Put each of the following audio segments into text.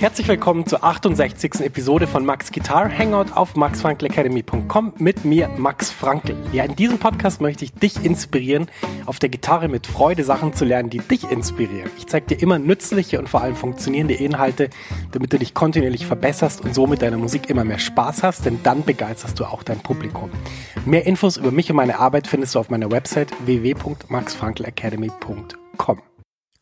Herzlich willkommen zur 68. Episode von Max Guitar Hangout auf maxfrankelacademy.com mit mir, Max Frankel. Ja, in diesem Podcast möchte ich dich inspirieren, auf der Gitarre mit Freude Sachen zu lernen, die dich inspirieren. Ich zeige dir immer nützliche und vor allem funktionierende Inhalte, damit du dich kontinuierlich verbesserst und so mit deiner Musik immer mehr Spaß hast, denn dann begeisterst du auch dein Publikum. Mehr Infos über mich und meine Arbeit findest du auf meiner Website www.maxfrankelacademy.com.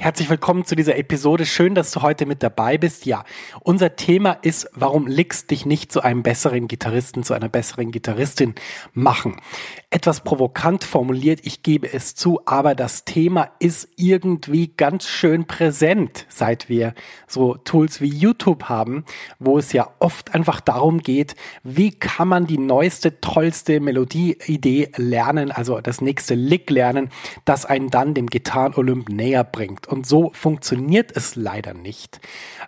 Herzlich willkommen zu dieser Episode. Schön, dass du heute mit dabei bist. Ja, unser Thema ist, warum Licks dich nicht zu einem besseren Gitarristen, zu einer besseren Gitarristin machen. Etwas provokant formuliert, ich gebe es zu, aber das Thema ist irgendwie ganz schön präsent, seit wir so Tools wie YouTube haben, wo es ja oft einfach darum geht, wie kann man die neueste, tollste Melodieidee lernen, also das nächste Lick lernen, das einen dann dem Gitarren-Olymp näher bringt. Und so funktioniert es leider nicht.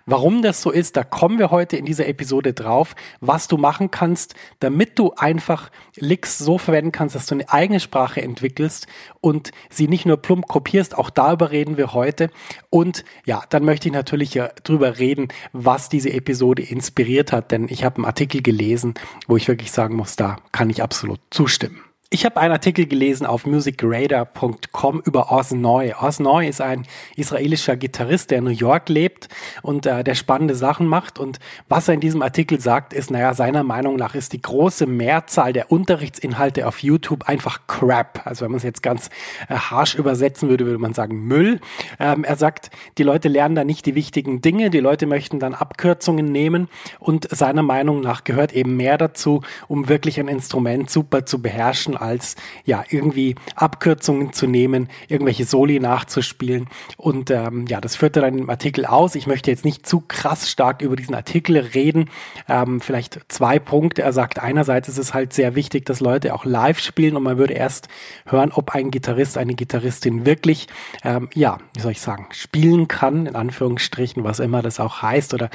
Warum das so ist, da kommen wir heute in dieser Episode drauf, was du machen kannst, damit du einfach Licks so verwenden kannst, dass du eine eigene Sprache entwickelst und sie nicht nur plump kopierst. Auch darüber reden wir heute. Und ja, dann möchte ich natürlich ja drüber reden, was diese Episode inspiriert hat, denn ich habe einen Artikel gelesen, wo ich wirklich sagen muss, da kann ich absolut zustimmen. Ich habe einen Artikel gelesen auf musicradar.com über Oz Noy. Oz Noy ist ein israelischer Gitarrist, der in New York lebt und äh, der spannende Sachen macht. Und was er in diesem Artikel sagt, ist, naja, seiner Meinung nach ist die große Mehrzahl der Unterrichtsinhalte auf YouTube einfach Crap. Also wenn man es jetzt ganz äh, harsh übersetzen würde, würde man sagen Müll. Ähm, er sagt, die Leute lernen da nicht die wichtigen Dinge, die Leute möchten dann Abkürzungen nehmen und seiner Meinung nach gehört eben mehr dazu, um wirklich ein Instrument super zu beherrschen als ja irgendwie Abkürzungen zu nehmen, irgendwelche Soli nachzuspielen. Und ähm, ja, das führte dann im Artikel aus. Ich möchte jetzt nicht zu krass stark über diesen Artikel reden. Ähm, vielleicht zwei Punkte. Er sagt, einerseits ist es halt sehr wichtig, dass Leute auch live spielen und man würde erst hören, ob ein Gitarrist, eine Gitarristin wirklich, ähm, ja, wie soll ich sagen, spielen kann, in Anführungsstrichen, was immer das auch heißt, oder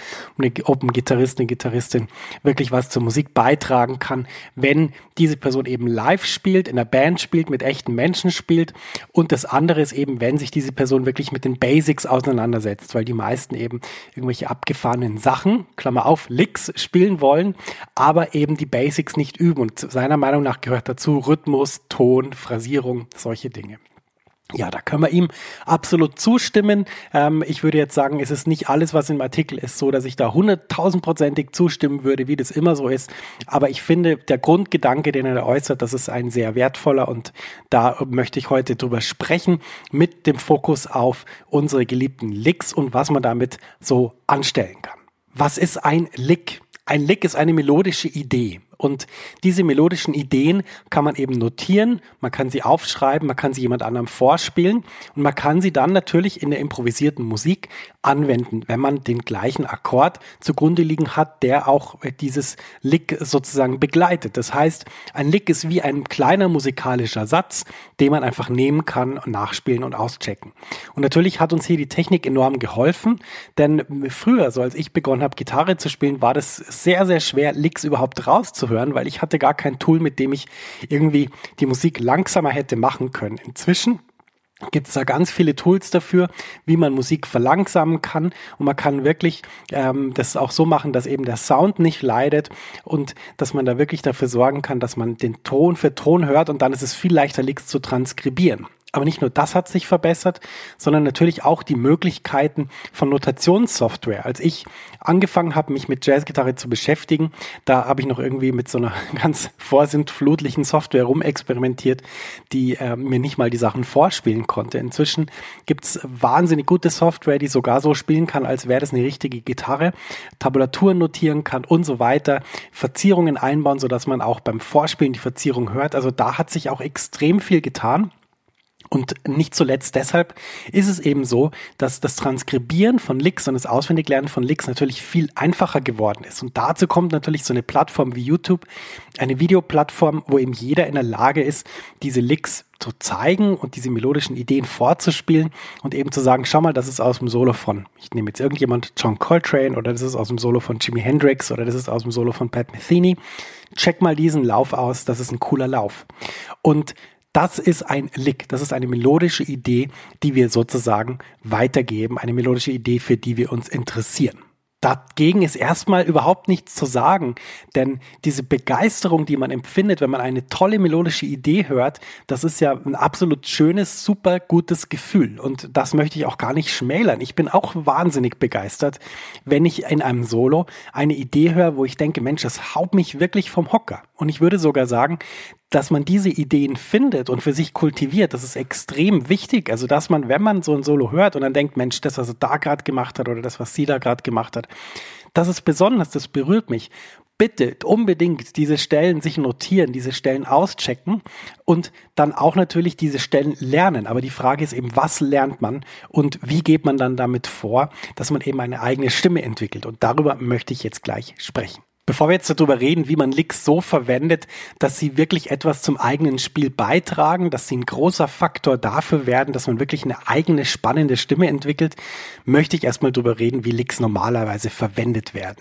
ob ein Gitarrist, eine Gitarristin wirklich was zur Musik beitragen kann, wenn diese Person eben live spielt spielt, in der Band spielt, mit echten Menschen spielt. Und das andere ist eben, wenn sich diese Person wirklich mit den Basics auseinandersetzt, weil die meisten eben irgendwelche abgefahrenen Sachen, Klammer auf, Licks spielen wollen, aber eben die Basics nicht üben. Und seiner Meinung nach gehört dazu Rhythmus, Ton, Phrasierung, solche Dinge. Ja, da können wir ihm absolut zustimmen. Ähm, ich würde jetzt sagen, es ist nicht alles, was im Artikel ist, so dass ich da hunderttausendprozentig zustimmen würde, wie das immer so ist. Aber ich finde, der Grundgedanke, den er da äußert, das ist ein sehr wertvoller und da möchte ich heute drüber sprechen mit dem Fokus auf unsere geliebten Licks und was man damit so anstellen kann. Was ist ein Lick? Ein Lick ist eine melodische Idee. Und diese melodischen Ideen kann man eben notieren, man kann sie aufschreiben, man kann sie jemand anderem vorspielen und man kann sie dann natürlich in der improvisierten Musik anwenden, wenn man den gleichen Akkord zugrunde liegen hat, der auch dieses Lick sozusagen begleitet. Das heißt, ein Lick ist wie ein kleiner musikalischer Satz, den man einfach nehmen kann, nachspielen und auschecken. Und natürlich hat uns hier die Technik enorm geholfen, denn früher, so als ich begonnen habe, Gitarre zu spielen, war das sehr, sehr schwer, Licks überhaupt rauszuhören, weil ich hatte gar kein Tool, mit dem ich irgendwie die Musik langsamer hätte machen können. Inzwischen gibt es da ganz viele Tools dafür, wie man Musik verlangsamen kann und man kann wirklich ähm, das auch so machen, dass eben der Sound nicht leidet und dass man da wirklich dafür sorgen kann, dass man den Ton für Ton hört und dann ist es viel leichter, Licks zu transkribieren. Aber nicht nur das hat sich verbessert, sondern natürlich auch die Möglichkeiten von Notationssoftware. Als ich angefangen habe, mich mit Jazzgitarre zu beschäftigen, da habe ich noch irgendwie mit so einer ganz vorsintflutlichen Software rumexperimentiert, die äh, mir nicht mal die Sachen vorspielen konnte. Inzwischen gibt's wahnsinnig gute Software, die sogar so spielen kann, als wäre das eine richtige Gitarre, Tabulaturen notieren kann und so weiter, Verzierungen einbauen, sodass man auch beim Vorspielen die Verzierung hört. Also da hat sich auch extrem viel getan. Und nicht zuletzt deshalb ist es eben so, dass das Transkribieren von Licks und das Auswendiglernen von Licks natürlich viel einfacher geworden ist. Und dazu kommt natürlich so eine Plattform wie YouTube, eine Videoplattform, wo eben jeder in der Lage ist, diese Licks zu zeigen und diese melodischen Ideen vorzuspielen und eben zu sagen, schau mal, das ist aus dem Solo von, ich nehme jetzt irgendjemand, John Coltrane oder das ist aus dem Solo von Jimi Hendrix oder das ist aus dem Solo von Pat Metheny. Check mal diesen Lauf aus, das ist ein cooler Lauf. Und das ist ein Lick, das ist eine melodische Idee, die wir sozusagen weitergeben, eine melodische Idee, für die wir uns interessieren. Dagegen ist erstmal überhaupt nichts zu sagen, denn diese Begeisterung, die man empfindet, wenn man eine tolle melodische Idee hört, das ist ja ein absolut schönes, super gutes Gefühl und das möchte ich auch gar nicht schmälern. Ich bin auch wahnsinnig begeistert, wenn ich in einem Solo eine Idee höre, wo ich denke, Mensch, das haut mich wirklich vom Hocker. Und ich würde sogar sagen, dass man diese Ideen findet und für sich kultiviert, das ist extrem wichtig. Also, dass man, wenn man so ein Solo hört und dann denkt, Mensch, das, was er da gerade gemacht hat oder das, was sie da gerade gemacht hat, das ist besonders, das berührt mich. Bitte unbedingt diese Stellen sich notieren, diese Stellen auschecken und dann auch natürlich diese Stellen lernen. Aber die Frage ist eben, was lernt man und wie geht man dann damit vor, dass man eben eine eigene Stimme entwickelt. Und darüber möchte ich jetzt gleich sprechen. Bevor wir jetzt darüber reden, wie man Licks so verwendet, dass sie wirklich etwas zum eigenen Spiel beitragen, dass sie ein großer Faktor dafür werden, dass man wirklich eine eigene spannende Stimme entwickelt, möchte ich erstmal darüber reden, wie Licks normalerweise verwendet werden.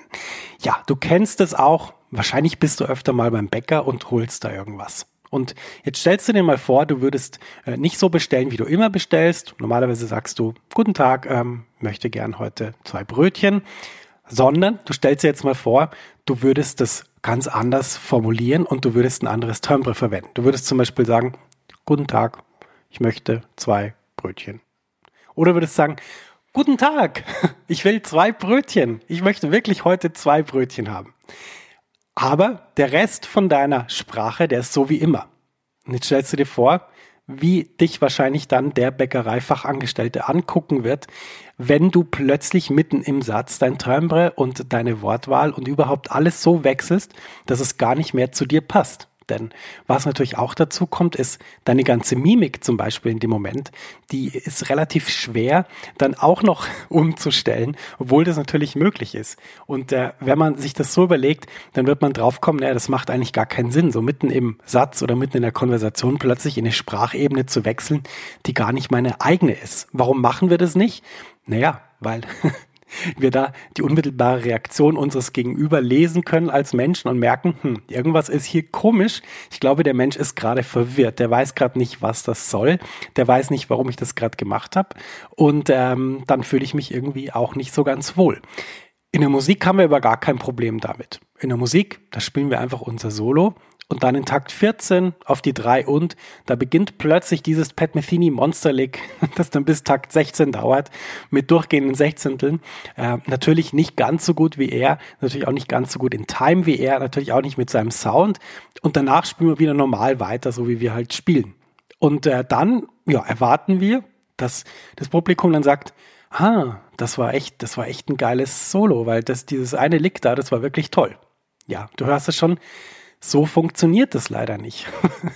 Ja, du kennst es auch. Wahrscheinlich bist du öfter mal beim Bäcker und holst da irgendwas. Und jetzt stellst du dir mal vor, du würdest äh, nicht so bestellen, wie du immer bestellst. Normalerweise sagst du, guten Tag, ähm, möchte gern heute zwei Brötchen sondern du stellst dir jetzt mal vor, du würdest das ganz anders formulieren und du würdest ein anderes Timbre verwenden. Du würdest zum Beispiel sagen, guten Tag, ich möchte zwei Brötchen. Oder würdest sagen, guten Tag, ich will zwei Brötchen. Ich möchte wirklich heute zwei Brötchen haben. Aber der Rest von deiner Sprache, der ist so wie immer. Und jetzt stellst du dir vor, wie dich wahrscheinlich dann der Bäckereifachangestellte angucken wird, wenn du plötzlich mitten im Satz dein Timbre und deine Wortwahl und überhaupt alles so wechselst, dass es gar nicht mehr zu dir passt. Denn was natürlich auch dazu kommt, ist deine ganze Mimik zum Beispiel in dem Moment, die ist relativ schwer dann auch noch umzustellen, obwohl das natürlich möglich ist. Und äh, wenn man sich das so überlegt, dann wird man draufkommen, naja, das macht eigentlich gar keinen Sinn, so mitten im Satz oder mitten in der Konversation plötzlich in eine Sprachebene zu wechseln, die gar nicht meine eigene ist. Warum machen wir das nicht? Naja, weil wir da die unmittelbare Reaktion unseres Gegenüber lesen können als Menschen und merken, hm, irgendwas ist hier komisch. Ich glaube, der Mensch ist gerade verwirrt. Der weiß gerade nicht, was das soll. Der weiß nicht, warum ich das gerade gemacht habe. Und ähm, dann fühle ich mich irgendwie auch nicht so ganz wohl. In der Musik haben wir aber gar kein Problem damit. In der Musik, da spielen wir einfach unser Solo und dann in Takt 14 auf die 3 und da beginnt plötzlich dieses Pat Metheny Monster Lick, das dann bis Takt 16 dauert, mit durchgehenden Sechzehnteln. Äh, natürlich nicht ganz so gut wie er, natürlich auch nicht ganz so gut in Time wie er, natürlich auch nicht mit seinem Sound. Und danach spielen wir wieder normal weiter, so wie wir halt spielen. Und äh, dann, ja, erwarten wir, dass das Publikum dann sagt, ah, das war echt, das war echt ein geiles Solo, weil das, dieses eine Lick da, das war wirklich toll. Ja, du hörst es schon, so funktioniert das leider nicht.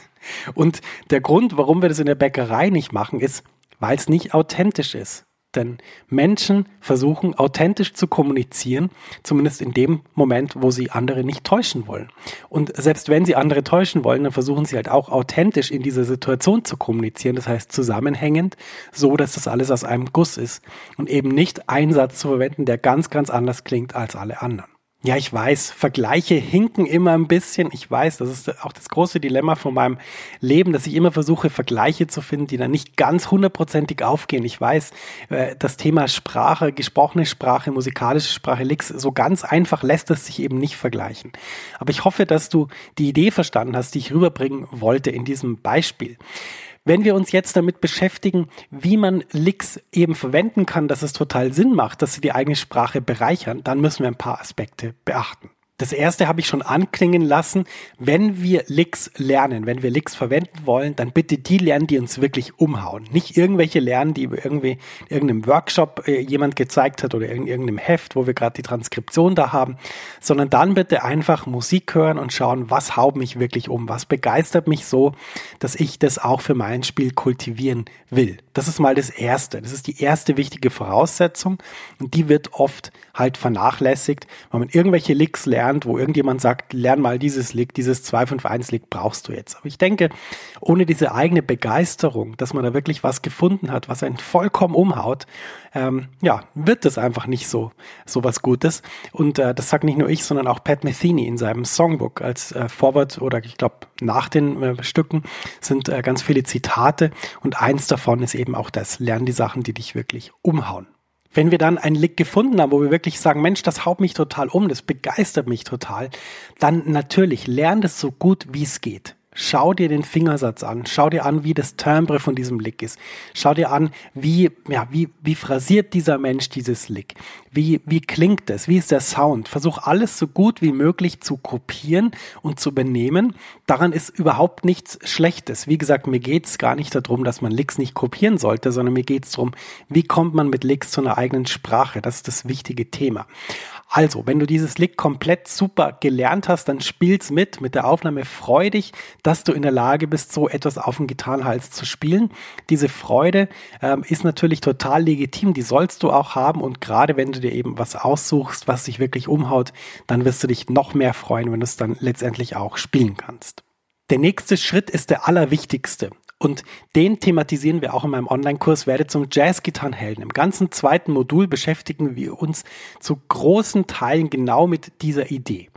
Und der Grund, warum wir das in der Bäckerei nicht machen, ist, weil es nicht authentisch ist. Denn Menschen versuchen authentisch zu kommunizieren, zumindest in dem Moment, wo sie andere nicht täuschen wollen. Und selbst wenn sie andere täuschen wollen, dann versuchen sie halt auch authentisch in dieser Situation zu kommunizieren, das heißt zusammenhängend, so dass das alles aus einem Guss ist und eben nicht einen Satz zu verwenden, der ganz, ganz anders klingt als alle anderen. Ja, ich weiß, Vergleiche hinken immer ein bisschen. Ich weiß, das ist auch das große Dilemma von meinem Leben, dass ich immer versuche, Vergleiche zu finden, die dann nicht ganz hundertprozentig aufgehen. Ich weiß, äh, das Thema Sprache, gesprochene Sprache, musikalische Sprache, Licks, so ganz einfach lässt es sich eben nicht vergleichen. Aber ich hoffe, dass du die Idee verstanden hast, die ich rüberbringen wollte in diesem Beispiel. Wenn wir uns jetzt damit beschäftigen, wie man Licks eben verwenden kann, dass es total Sinn macht, dass sie die eigene Sprache bereichern, dann müssen wir ein paar Aspekte beachten. Das erste habe ich schon anklingen lassen. Wenn wir Licks lernen, wenn wir Licks verwenden wollen, dann bitte die lernen, die uns wirklich umhauen. Nicht irgendwelche lernen, die irgendwie in irgendeinem Workshop äh, jemand gezeigt hat oder in irgendeinem Heft, wo wir gerade die Transkription da haben, sondern dann bitte einfach Musik hören und schauen, was haut mich wirklich um, was begeistert mich so, dass ich das auch für mein Spiel kultivieren will. Das ist mal das Erste. Das ist die erste wichtige Voraussetzung und die wird oft halt vernachlässigt, weil man irgendwelche Licks lernt, wo irgendjemand sagt, lern mal dieses Lick, dieses 251-Lick brauchst du jetzt. Aber ich denke, ohne diese eigene Begeisterung, dass man da wirklich was gefunden hat, was einen vollkommen umhaut, ähm, ja, wird das einfach nicht so, so was Gutes. Und äh, das sagt nicht nur ich, sondern auch Pat Metheny in seinem Songbook als äh, Vorwort oder ich glaube nach den äh, Stücken sind äh, ganz viele Zitate und eins davon ist eben auch das, lern die Sachen, die dich wirklich umhauen. Wenn wir dann einen Lick gefunden haben, wo wir wirklich sagen, Mensch, das haut mich total um, das begeistert mich total, dann natürlich lern das so gut wie es geht. Schau dir den Fingersatz an. Schau dir an, wie das Timbre von diesem Lick ist. Schau dir an, wie, ja, wie, wie phrasiert dieser Mensch dieses Lick. Wie, wie klingt es? Wie ist der Sound? Versuch alles so gut wie möglich zu kopieren und zu benehmen. Daran ist überhaupt nichts Schlechtes. Wie gesagt, mir geht's gar nicht darum, dass man Licks nicht kopieren sollte, sondern mir geht's darum, wie kommt man mit Licks zu einer eigenen Sprache? Das ist das wichtige Thema. Also, wenn du dieses Lick komplett super gelernt hast, dann spiel's mit. Mit der Aufnahme freu dich, dass du in der Lage bist, so etwas auf dem Gitarrenhals zu spielen. Diese Freude ähm, ist natürlich total legitim. Die sollst du auch haben. Und gerade wenn du dir eben was aussuchst, was dich wirklich umhaut, dann wirst du dich noch mehr freuen, wenn du es dann letztendlich auch spielen kannst. Der nächste Schritt ist der allerwichtigste. Und den thematisieren wir auch in meinem Online-Kurs Werde zum Jazz-Gitarrenhelden. Im ganzen zweiten Modul beschäftigen wir uns zu großen Teilen genau mit dieser Idee.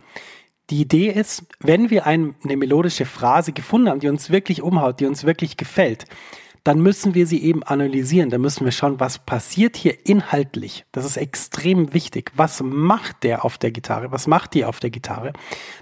Die Idee ist, wenn wir eine melodische Phrase gefunden haben, die uns wirklich umhaut, die uns wirklich gefällt, dann müssen wir sie eben analysieren. Dann müssen wir schauen, was passiert hier inhaltlich. Das ist extrem wichtig. Was macht der auf der Gitarre? Was macht die auf der Gitarre,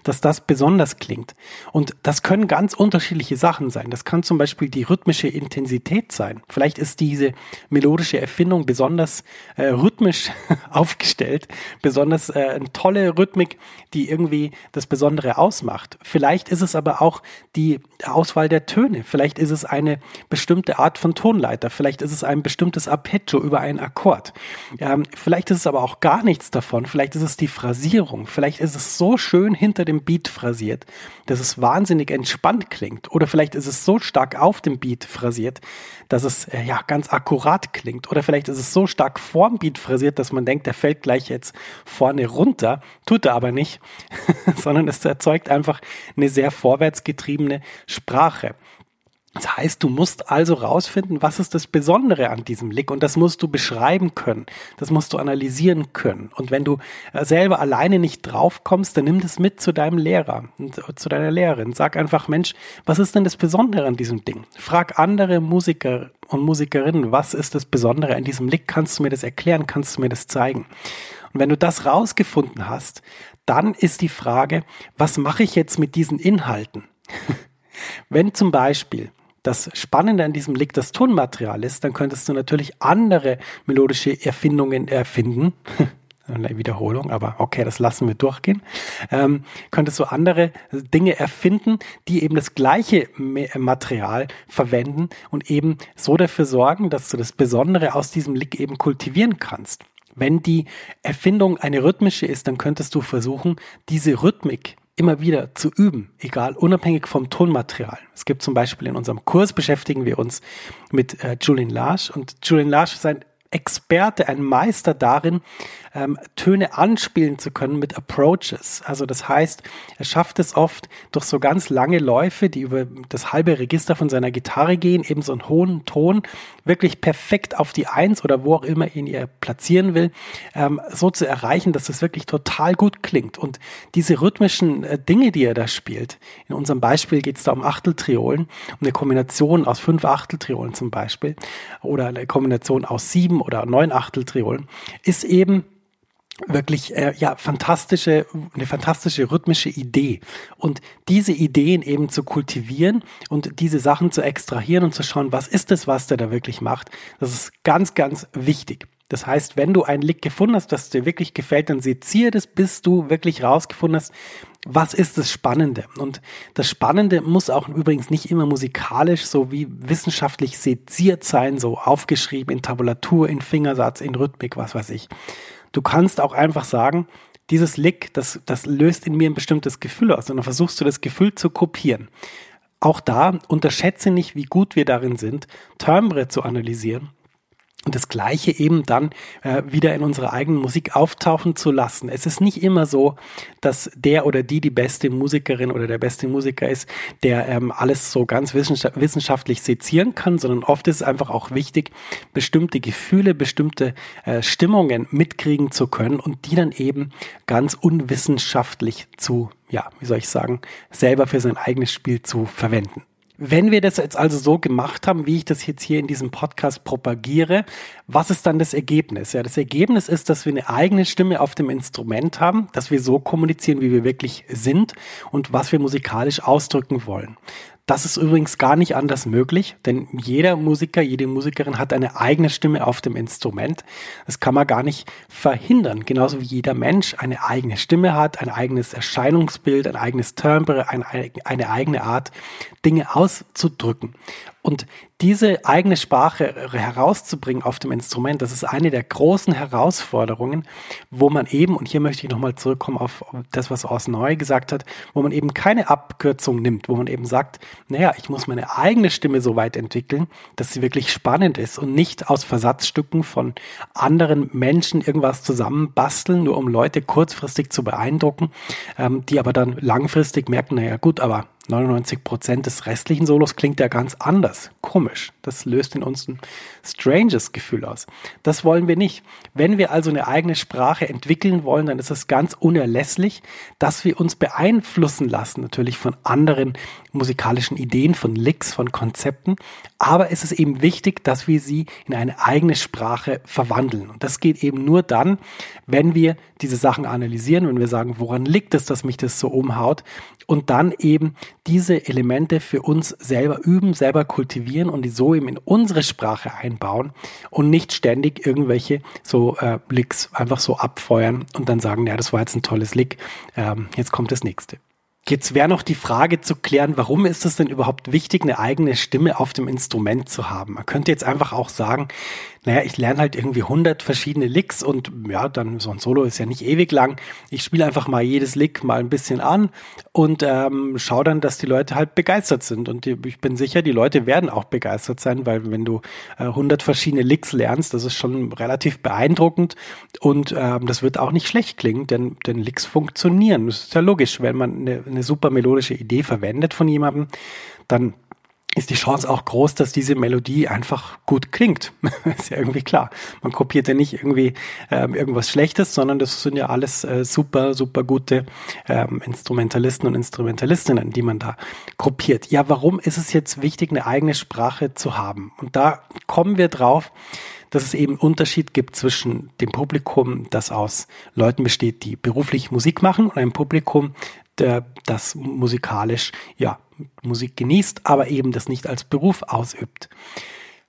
dass das besonders klingt? Und das können ganz unterschiedliche Sachen sein. Das kann zum Beispiel die rhythmische Intensität sein. Vielleicht ist diese melodische Erfindung besonders äh, rhythmisch aufgestellt, besonders äh, eine tolle Rhythmik, die irgendwie das Besondere ausmacht. Vielleicht ist es aber auch die Auswahl der Töne. Vielleicht ist es eine bestimmte bestimmte Art von Tonleiter. Vielleicht ist es ein bestimmtes Arpeggio über einen Akkord. Ähm, vielleicht ist es aber auch gar nichts davon. Vielleicht ist es die Phrasierung. Vielleicht ist es so schön hinter dem Beat phrasiert, dass es wahnsinnig entspannt klingt. Oder vielleicht ist es so stark auf dem Beat phrasiert, dass es äh, ja ganz akkurat klingt. Oder vielleicht ist es so stark vorm Beat phrasiert, dass man denkt, der fällt gleich jetzt vorne runter. Tut er aber nicht, sondern es erzeugt einfach eine sehr vorwärtsgetriebene Sprache. Das heißt, du musst also rausfinden, was ist das Besondere an diesem Lick und das musst du beschreiben können. Das musst du analysieren können. Und wenn du äh, selber alleine nicht drauf kommst, dann nimm das mit zu deinem Lehrer, zu deiner Lehrerin. Sag einfach, Mensch, was ist denn das Besondere an diesem Ding? Frag andere Musiker und Musikerinnen, was ist das Besondere an diesem Lick? Kannst du mir das erklären? Kannst du mir das zeigen? Und wenn du das rausgefunden hast, dann ist die Frage, was mache ich jetzt mit diesen Inhalten? Wenn zum Beispiel das Spannende an diesem Lick das Tonmaterial ist, dann könntest du natürlich andere melodische Erfindungen erfinden. Eine Wiederholung, aber okay, das lassen wir durchgehen. Ähm, könntest du andere Dinge erfinden, die eben das gleiche Material verwenden und eben so dafür sorgen, dass du das Besondere aus diesem Lick eben kultivieren kannst. Wenn die Erfindung eine rhythmische ist, dann könntest du versuchen, diese Rhythmik immer wieder zu üben, egal, unabhängig vom Tonmaterial. Es gibt zum Beispiel in unserem Kurs beschäftigen wir uns mit äh, Julian Larsch und Julian Larsch ist ein Experte, ein Meister darin, ähm, Töne anspielen zu können mit Approaches. Also das heißt, er schafft es oft durch so ganz lange Läufe, die über das halbe Register von seiner Gitarre gehen, eben so einen hohen Ton, wirklich perfekt auf die Eins oder wo auch immer ihn er platzieren will, ähm, so zu erreichen, dass es wirklich total gut klingt. Und diese rhythmischen äh, Dinge, die er da spielt, in unserem Beispiel geht es da um Achteltriolen, um eine Kombination aus fünf Achteltriolen zum Beispiel oder eine Kombination aus sieben oder neun Achteltriolen, ist eben wirklich äh, ja fantastische eine fantastische rhythmische Idee und diese Ideen eben zu kultivieren und diese Sachen zu extrahieren und zu schauen, was ist es, was der da wirklich macht, das ist ganz ganz wichtig. Das heißt, wenn du einen Lick gefunden hast, das dir wirklich gefällt, dann seziere das, bis du wirklich rausgefunden hast, was ist das Spannende? Und das Spannende muss auch übrigens nicht immer musikalisch so wie wissenschaftlich seziert sein, so aufgeschrieben in Tabulatur, in Fingersatz, in Rhythmik, was weiß ich. Du kannst auch einfach sagen, dieses Lick, das, das löst in mir ein bestimmtes Gefühl aus und dann versuchst du das Gefühl zu kopieren. Auch da unterschätze nicht, wie gut wir darin sind, Timbre zu analysieren und das Gleiche eben dann äh, wieder in unserer eigenen Musik auftauchen zu lassen. Es ist nicht immer so, dass der oder die die beste Musikerin oder der beste Musiker ist, der ähm, alles so ganz wissenschaftlich sezieren kann, sondern oft ist es einfach auch wichtig, bestimmte Gefühle, bestimmte äh, Stimmungen mitkriegen zu können und die dann eben ganz unwissenschaftlich zu, ja, wie soll ich sagen, selber für sein eigenes Spiel zu verwenden. Wenn wir das jetzt also so gemacht haben, wie ich das jetzt hier in diesem Podcast propagiere, was ist dann das Ergebnis? Ja, das Ergebnis ist, dass wir eine eigene Stimme auf dem Instrument haben, dass wir so kommunizieren, wie wir wirklich sind und was wir musikalisch ausdrücken wollen. Das ist übrigens gar nicht anders möglich, denn jeder Musiker, jede Musikerin hat eine eigene Stimme auf dem Instrument. Das kann man gar nicht verhindern. Genauso wie jeder Mensch eine eigene Stimme hat, ein eigenes Erscheinungsbild, ein eigenes Timbre, eine, eigene Art, Dinge auszudrücken. Und diese eigene Sprache herauszubringen auf dem Instrument, das ist eine der großen Herausforderungen, wo man eben, und hier möchte ich nochmal zurückkommen auf das, was Ors Neu gesagt hat, wo man eben keine Abkürzung nimmt, wo man eben sagt, naja, ich muss meine eigene Stimme so weit entwickeln, dass sie wirklich spannend ist und nicht aus Versatzstücken von anderen Menschen irgendwas zusammenbasteln, nur um Leute kurzfristig zu beeindrucken, ähm, die aber dann langfristig merken, naja gut, aber 99 Prozent des restlichen Solos klingt ja ganz anders. Komisch. Das löst in uns ein stranges Gefühl aus. Das wollen wir nicht. Wenn wir also eine eigene Sprache entwickeln wollen, dann ist es ganz unerlässlich, dass wir uns beeinflussen lassen, natürlich von anderen musikalischen Ideen, von Licks, von Konzepten. Aber es ist eben wichtig, dass wir sie in eine eigene Sprache verwandeln. Und das geht eben nur dann, wenn wir diese Sachen analysieren, wenn wir sagen, woran liegt es, dass mich das so umhaut und dann eben diese Elemente für uns selber üben, selber kultivieren und die so eben in unsere Sprache einbauen und nicht ständig irgendwelche so äh, Licks einfach so abfeuern und dann sagen, ja, das war jetzt ein tolles Lick, ähm, jetzt kommt das nächste. Jetzt wäre noch die Frage zu klären, warum ist es denn überhaupt wichtig, eine eigene Stimme auf dem Instrument zu haben? Man könnte jetzt einfach auch sagen, naja, ich lerne halt irgendwie 100 verschiedene Licks und ja, dann so ein Solo ist ja nicht ewig lang. Ich spiele einfach mal jedes Lick mal ein bisschen an und ähm, schaue dann, dass die Leute halt begeistert sind. Und die, ich bin sicher, die Leute werden auch begeistert sein, weil wenn du äh, 100 verschiedene Licks lernst, das ist schon relativ beeindruckend und ähm, das wird auch nicht schlecht klingen, denn, denn Licks funktionieren. Das ist ja logisch, wenn man eine, eine super melodische Idee verwendet von jemandem, dann ist die Chance auch groß, dass diese Melodie einfach gut klingt. ist ja irgendwie klar. Man kopiert ja nicht irgendwie ähm, irgendwas Schlechtes, sondern das sind ja alles äh, super, super gute ähm, Instrumentalisten und Instrumentalistinnen, die man da kopiert. Ja, warum ist es jetzt wichtig, eine eigene Sprache zu haben? Und da kommen wir drauf, dass es eben Unterschied gibt zwischen dem Publikum, das aus Leuten besteht, die beruflich Musik machen, und einem Publikum, der das musikalisch ja Musik genießt, aber eben das nicht als Beruf ausübt.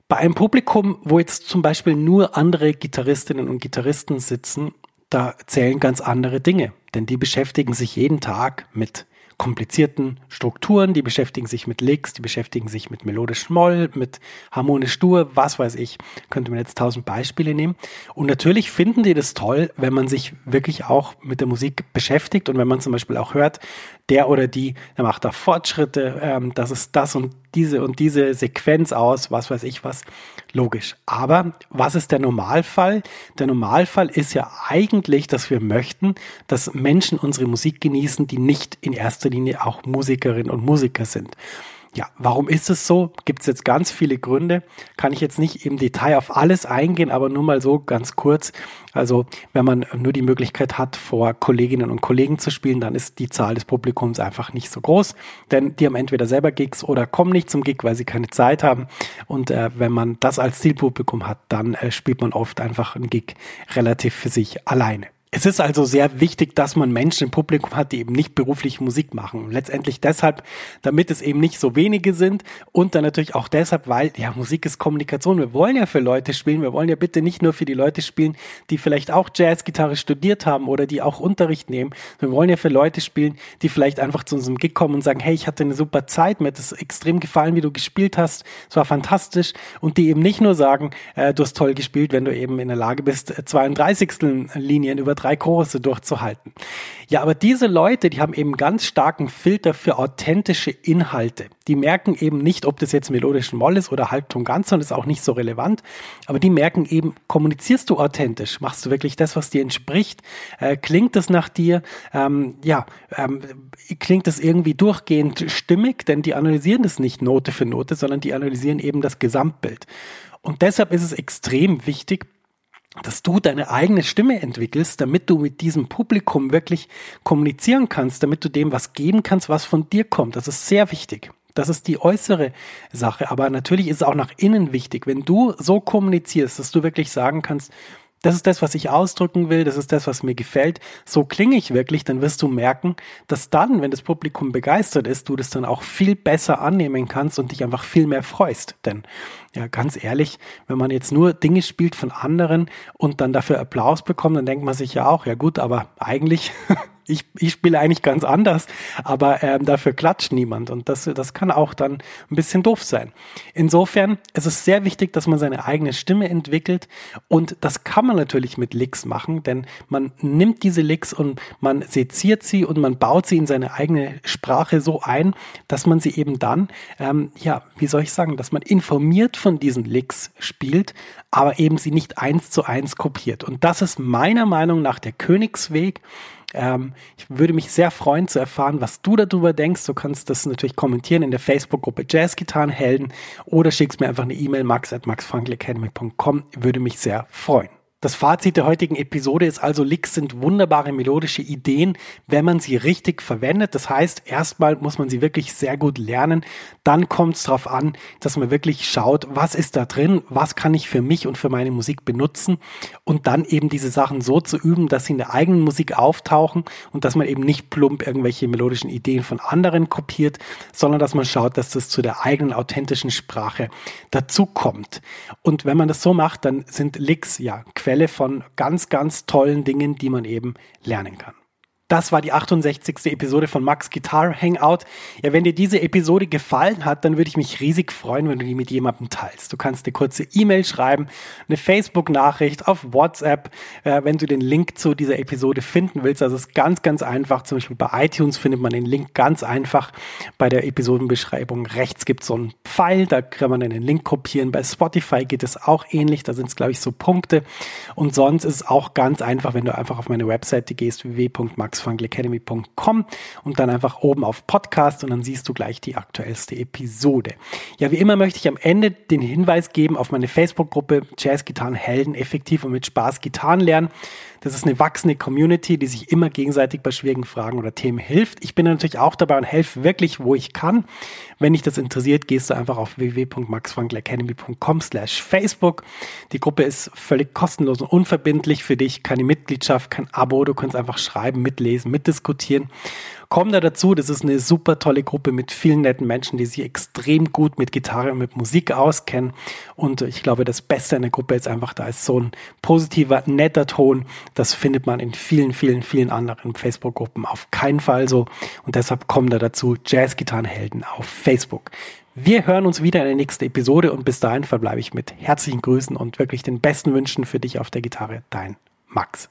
Bei einem Publikum, wo jetzt zum Beispiel nur andere Gitarristinnen und Gitarristen sitzen, da zählen ganz andere Dinge, denn die beschäftigen sich jeden Tag mit komplizierten Strukturen, die beschäftigen sich mit Licks, die beschäftigen sich mit melodisch Moll, mit harmonisch Dur, was weiß ich. Könnte man jetzt tausend Beispiele nehmen. Und natürlich finden die das toll, wenn man sich wirklich auch mit der Musik beschäftigt und wenn man zum Beispiel auch hört, der oder die, der macht da Fortschritte, ähm, das ist das und diese und diese Sequenz aus, was weiß ich was. Logisch. Aber was ist der Normalfall? Der Normalfall ist ja eigentlich, dass wir möchten, dass Menschen unsere Musik genießen, die nicht in erster Linie auch Musikerinnen und Musiker sind. Ja, warum ist es so? Gibt es jetzt ganz viele Gründe. Kann ich jetzt nicht im Detail auf alles eingehen, aber nur mal so ganz kurz. Also wenn man nur die Möglichkeit hat, vor Kolleginnen und Kollegen zu spielen, dann ist die Zahl des Publikums einfach nicht so groß, denn die haben entweder selber Gigs oder kommen nicht zum Gig, weil sie keine Zeit haben. Und äh, wenn man das als Zielpublikum hat, dann äh, spielt man oft einfach einen Gig relativ für sich alleine. Es ist also sehr wichtig, dass man Menschen im Publikum hat, die eben nicht beruflich Musik machen. Letztendlich deshalb, damit es eben nicht so wenige sind und dann natürlich auch deshalb, weil ja Musik ist Kommunikation. Wir wollen ja für Leute spielen. Wir wollen ja bitte nicht nur für die Leute spielen, die vielleicht auch Jazzgitarre studiert haben oder die auch Unterricht nehmen. Wir wollen ja für Leute spielen, die vielleicht einfach zu unserem Gig kommen und sagen, hey, ich hatte eine super Zeit, mir hat es extrem gefallen, wie du gespielt hast. Es war fantastisch und die eben nicht nur sagen, äh, du hast toll gespielt, wenn du eben in der Lage bist, 32. Linien über drei Chorusse durchzuhalten. Ja, aber diese Leute, die haben eben ganz starken Filter für authentische Inhalte. Die merken eben nicht, ob das jetzt melodischen Moll ist oder Halbton ganz, und ist auch nicht so relevant. Aber die merken eben, kommunizierst du authentisch? Machst du wirklich das, was dir entspricht? Äh, klingt es nach dir? Ähm, ja, ähm, klingt es irgendwie durchgehend stimmig? Denn die analysieren das nicht Note für Note, sondern die analysieren eben das Gesamtbild. Und deshalb ist es extrem wichtig, dass du deine eigene Stimme entwickelst, damit du mit diesem Publikum wirklich kommunizieren kannst, damit du dem was geben kannst, was von dir kommt. Das ist sehr wichtig. Das ist die äußere Sache. Aber natürlich ist es auch nach innen wichtig. Wenn du so kommunizierst, dass du wirklich sagen kannst, das ist das, was ich ausdrücken will, das ist das, was mir gefällt, so klinge ich wirklich, dann wirst du merken, dass dann, wenn das Publikum begeistert ist, du das dann auch viel besser annehmen kannst und dich einfach viel mehr freust. Denn, ja, ganz ehrlich, wenn man jetzt nur Dinge spielt von anderen und dann dafür Applaus bekommt, dann denkt man sich ja auch, ja gut, aber eigentlich ich, ich spiele eigentlich ganz anders, aber ähm, dafür klatscht niemand und das, das kann auch dann ein bisschen doof sein. Insofern es ist es sehr wichtig, dass man seine eigene Stimme entwickelt und das kann man natürlich mit Licks machen, denn man nimmt diese Licks und man seziert sie und man baut sie in seine eigene Sprache so ein, dass man sie eben dann, ähm, ja, wie soll ich sagen, dass man informiert von diesen Licks spielt, aber eben sie nicht eins zu eins kopiert. Und das ist meiner Meinung nach der Königsweg, ähm, ich würde mich sehr freuen zu erfahren, was du darüber denkst. Du kannst das natürlich kommentieren in der Facebook-Gruppe Jazzgitarrenhelden oder schickst mir einfach eine E-Mail max at maxfrankelacademy.com. Würde mich sehr freuen. Das Fazit der heutigen Episode ist also, Licks sind wunderbare melodische Ideen, wenn man sie richtig verwendet. Das heißt, erstmal muss man sie wirklich sehr gut lernen. Dann kommt es darauf an, dass man wirklich schaut, was ist da drin, was kann ich für mich und für meine Musik benutzen und dann eben diese Sachen so zu üben, dass sie in der eigenen Musik auftauchen und dass man eben nicht plump irgendwelche melodischen Ideen von anderen kopiert, sondern dass man schaut, dass das zu der eigenen authentischen Sprache dazu kommt. Und wenn man das so macht, dann sind Licks ja Quelle von ganz, ganz tollen Dingen, die man eben lernen kann. Das war die 68. Episode von Max Guitar Hangout. Ja, wenn dir diese Episode gefallen hat, dann würde ich mich riesig freuen, wenn du die mit jemandem teilst. Du kannst eine kurze E-Mail schreiben, eine Facebook-Nachricht auf WhatsApp, äh, wenn du den Link zu dieser Episode finden willst. Also ist ganz, ganz einfach. Zum Beispiel bei iTunes findet man den Link ganz einfach. Bei der Episodenbeschreibung rechts gibt es so einen Pfeil, da kann man den Link kopieren. Bei Spotify geht es auch ähnlich. Da sind es, glaube ich, so Punkte. Und sonst ist es auch ganz einfach, wenn du einfach auf meine Webseite gehst, www.max maxfunkelacademy.com und dann einfach oben auf Podcast und dann siehst du gleich die aktuellste Episode. Ja, wie immer möchte ich am Ende den Hinweis geben auf meine Facebook-Gruppe Jazz Gitarren Helden effektiv und mit Spaß Gitarren lernen. Das ist eine wachsende Community, die sich immer gegenseitig bei schwierigen Fragen oder Themen hilft. Ich bin natürlich auch dabei und helfe wirklich, wo ich kann. Wenn dich das interessiert, gehst du einfach auf www.maxfrankelacademy.com slash Facebook. Die Gruppe ist völlig kostenlos und unverbindlich für dich. Keine Mitgliedschaft, kein Abo. Du kannst einfach schreiben, mitlesen, mitdiskutieren komm da dazu. Das ist eine super tolle Gruppe mit vielen netten Menschen, die sich extrem gut mit Gitarre und mit Musik auskennen. Und ich glaube, das Beste an der Gruppe ist einfach, da ist so ein positiver, netter Ton. Das findet man in vielen, vielen, vielen anderen Facebook-Gruppen auf keinen Fall so. Und deshalb komm da dazu. Jazz-Gitarrenhelden auf Facebook. Wir hören uns wieder in der nächsten Episode und bis dahin verbleibe ich mit herzlichen Grüßen und wirklich den besten Wünschen für dich auf der Gitarre. Dein Max.